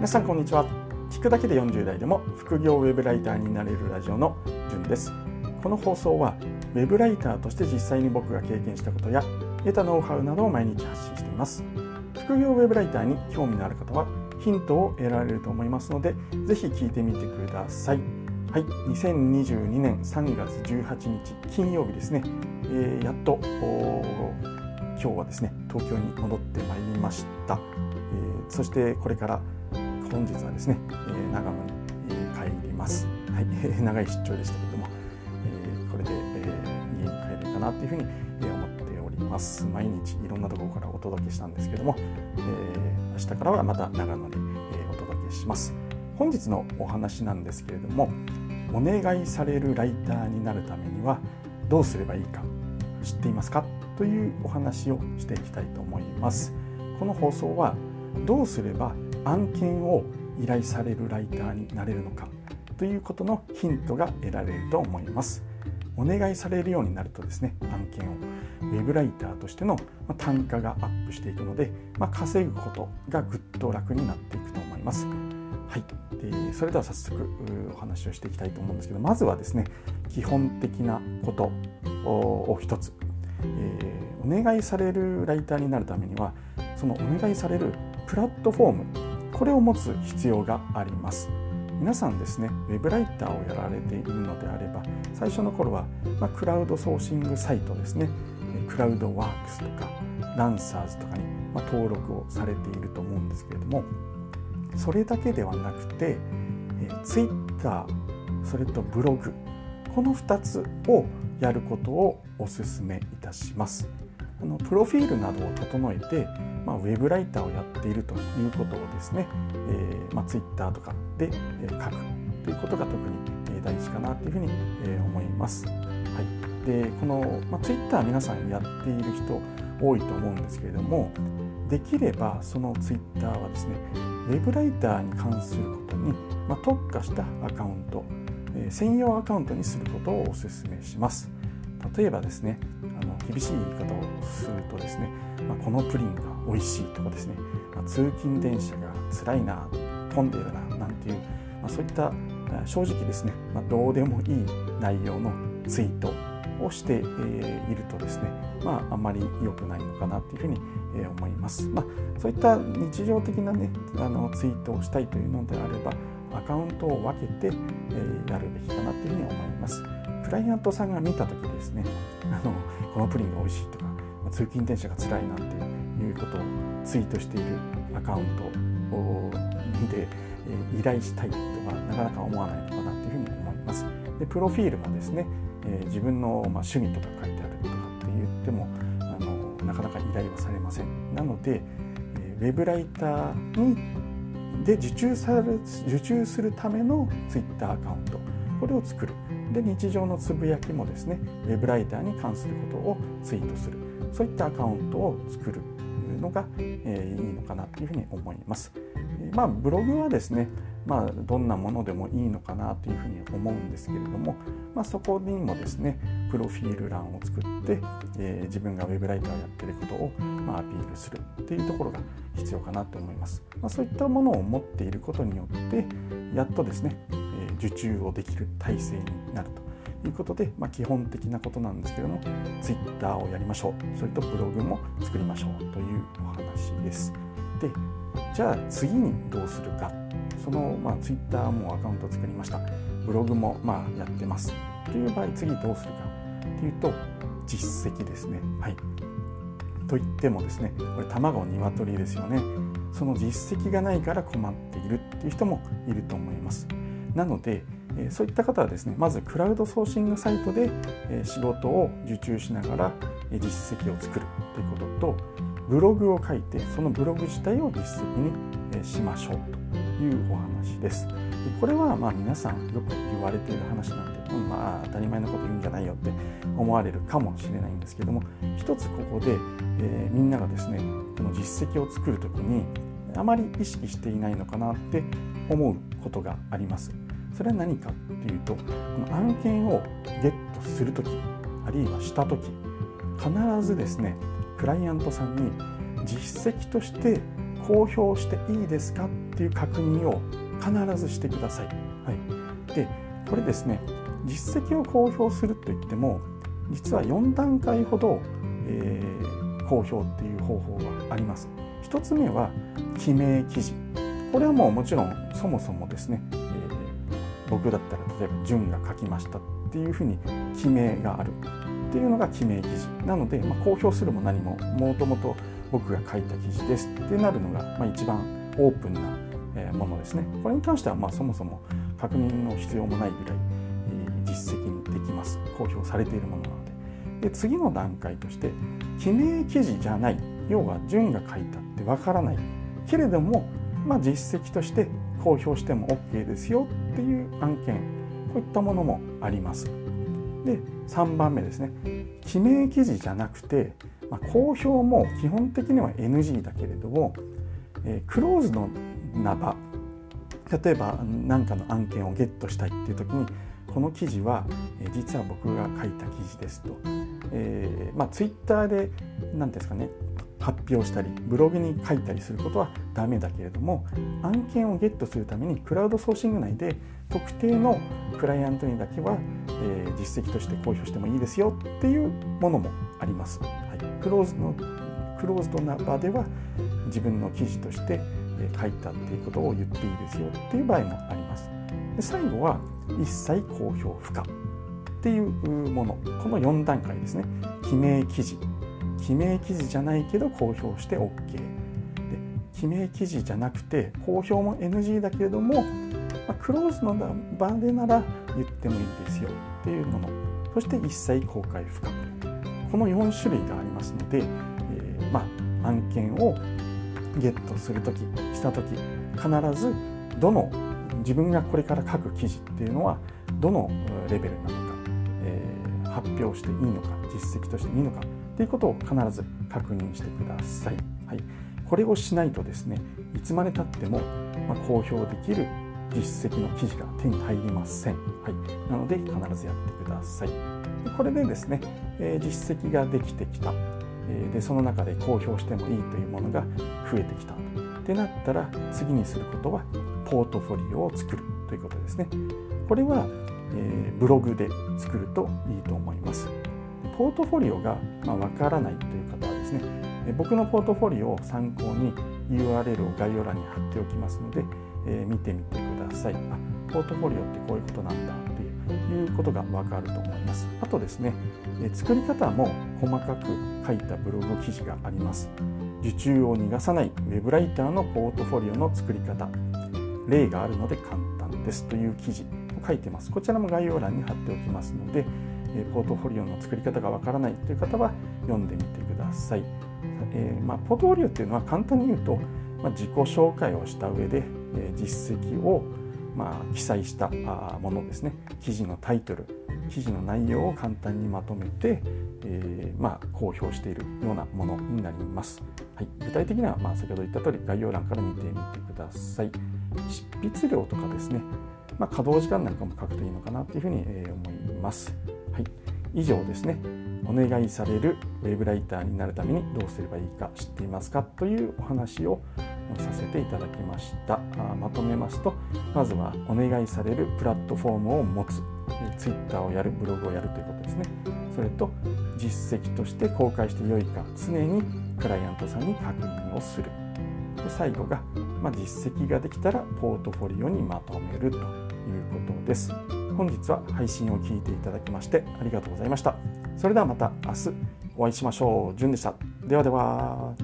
皆さんこんにちは。聞くだけで40代でも副業ウェブライターになれるラジオのじゅんです。この放送はウェブライターとして実際に僕が経験したことや得たノウハウなどを毎日発信しています。副業ウェブライターに興味のある方はヒントを得られると思いますのでぜひ聞いてみてください。はい。2022年3月18日金曜日ですね、えー、やっと今日はですね東京に戻ってまいりました、えー、そしてこれから本日はですね、えー、長野に、えー、帰ります。はい、長い出張でしたけども、えー、これで、えー、家に帰れるかなというふうに、えー、思っております。毎日いろんなところからお届けしたんですけども、えー、明日からはまた長野に、えー、お届けします。本日のお話なんですけれども、お願いされるライターになるためにはどうすればいいか知っていますか？というお話をしていきたいと思います。この放送はどうすれば案件を依頼されるライターになれるのかということのヒントが得られると思います。お願いされるようになるとですね案件をウェブライターとしての単価がアップしていくので、まあ、稼ぐことがぐっと楽になっていくと思います。はい、でそれでは早速お話をしていきたいと思うんですけどまずはですね基本的なことを一つ、えー、お願いされるライターになるためにはそのお願いされるプラットフォームこれを持つ必要があります。皆さんですねウェブライターをやられているのであれば最初の頃は、まあ、クラウドソーシングサイトですね。クラウドワークスとかランサーズとかに、まあ、登録をされていると思うんですけれどもそれだけではなくてえ Twitter それとブログこの2つをやることをお勧めいたします。あのプロフィールなどを整えてまあ、ウェブライターをやっているということをですね、えーまあ、Twitter とかで書くということが特に大事かなというふうに思います。はい、でこの、まあ、Twitter 皆さんやっている人多いと思うんですけれどもできればその Twitter はですねウェブライターに関することに、まあ、特化したアカウント、えー、専用アカウントにすることをお勧めします。例えばですねあの厳しい言い方をするとですね、まあ、このプリンが美味しいとかですね、まあ、通勤電車が辛いな混んでるななんていう、まあ、そういった正直ですね、まあ、どうでもいい内容のツイートをして、いるとですね、まあ、あんまり良くないのかなというふうに、思います。まあ、そういった日常的なねあのツイートをしたいというのであればアカウントを分けて、やるべきかなというふうに思います。クライアントさんが見た時ですねあのこのプリンが美味しいとか通勤電車が辛いなんていうことをツイートしているアカウントで依頼したいとかなかなか思わないのかなというふうに思います。でプロフィールもですね、え自分の、ま趣味とか書いてあるとかって言ってもあのなかなか依頼はされません。なので、えウェブライターにで受注され受注するためのツイッターアカウントこれを作るで日常のつぶやきもですねウェブライターに関することをツイートするそういったアカウントを作るのが、え、いいのかなというふうに思います。まあ、ブログはですね、まあ、どんなものでもいいのかなというふうに思うんですけれども、まあ、そこにもですねプロフィール欄を作って、えー、自分がウェブライターをやっていることを、まあ、アピールするっていうところが必要かなと思います。まあ、そういったものを持っていることによってやっとですね、えー、受注をできる体制になるということで、まあ、基本的なことなんですけども Twitter をやりましょう。それとブログも作りましょうというお話です。でじゃあ次にどうするか。その、まあ、Twitter もアカウント作りました。ブログもまあやってます。という場合次どうするか。というと実績ですね。はい。と言ってもですねこれ卵鶏ですよね。その実績がないから困っているっていう人もいると思います。なのでそういった方はですねまずクラウドソーシングサイトで仕事を受注しながら実績を作るということとブログを書いてそのブログ自体を実績にしましょうというお話です。でこれはまあ皆さんよく言われている話なんで、まあ、当たり前のこと言うんじゃないよって思われるかもしれないんですけども一つここで、えー、みんながですねこの実績を作る時にあまり意識していないのかなって思うことがあります。それは何かっていうとこの案件をゲットする時あるいはした時必ずですねクライアントさんに実績として公表していいですかっていう確認を必ずしてください。はい、でこれですね実績を公表するといっても実は4段階ほど、えー、公表っていう方法があります。1つ目は記名記事これはもうもちろんそもそもですね、僕だったら例えば「潤が書きました」っていうふうに記名があるっていうのが記名記事。なので、まあ、公表するも何ももともと僕が書いた記事ですってなるのが、まあ、一番オープンなものですね。これに関してはまあそもそも確認の必要もないぐらい実績にできます。公表されているものなので。で次の段階として記名記事じゃない。要は順が書いたってわからない。けれども、まあ、実績として公表しても OK ですよっていう案件こういったものもあります。で3番目ですね。記名記事じゃなくて、まあ、公表も基本的には NG だけれども、えー、クローズドな場例えば何かの案件をゲットしたいっていう時にこの記事は、えー、実は僕が書いた記事ですと、えー、まあ、ツイッターで何ですかね発表したりブログに書いたりすることはダメだけれども案件をゲットするためにクラウドソーシング内で特定のクライアントにだけは、えー、実績として公表してもいいですよっていうものもあります。はい、クローズのクローズドな場では自分の記事として書いたっていうことを言っていいですよっていう場合もあります。で最後は一切公表不可っていうものこの4段階ですね。記名記事。記名記事じゃないけど公表して OK で記名記事じゃなくて公表も NG だけれども、まあ、クローズの場でなら言ってもいいですよ。っていうもの。そして一切公開不可この4種類がありますので、えー、まあ、案件をゲットする時した時必ずどの自分がこれから書く記事っていうのはどのレベルなのか、発表していいのか実績としていいのかということを必ず確認してください。はい、これをしないとですねいつまでたっても、ま公表できる実績の記事が手に入りません。はい、なので必ずやってください。でこれでですね、えー、実績ができてきた、えー、でその中で公表してもいいというものが増えてきたってなったら次にすることはポートフォリオを作るということですね。これは、え、ブログで作るといいと思います。ポートフォリオがわ、まあ、からないという方はですね、え僕のポートフォリオを参考に URL を概要欄に貼っておきますので、えー、見てみてください。あポートフォリオってこういうことなんだっていうことがわかると思います。あとですね、え作り方も細かく書いたブログ記事があります。受注を逃がさないウェブライターのポートフォリオの作り方例があるので簡単ですという記事書いてます。こちらも概要欄に貼っておきますのでポートフォリオの作り方がわからないという方は読んでみてください、えー、まあ、ポートフォリオっていうのは簡単に言うと、まあ、自己紹介をした上で、え実績をまあ、記載したものですね。記事のタイトル記事の内容を簡単にまとめて、えー、まあ、公表しているようなものになります。はい、具体的には、まあ、先ほど言った通り概要欄から見てみてください。執筆量とかですね、まあ、稼働時間なんかも書くといいのかなというふうに思います。はい、以上ですね。お願いされるウェブライターになるためにどうすればいいか知っていますかというお話をさせていただきました。まとめますとまずはお願いされるプラットフォームを持つ。Twitter をやるブログをやるということですね。それと実績として公開してよいか常にクライアントさんに確認をする。で最後が、まあ、実績ができたらポートフォリオにまとめると。いうことです本日は配信を聞いていただきましてありがとうございましたそれではまた明日お会いしましょう。じゅんでした。ではでは。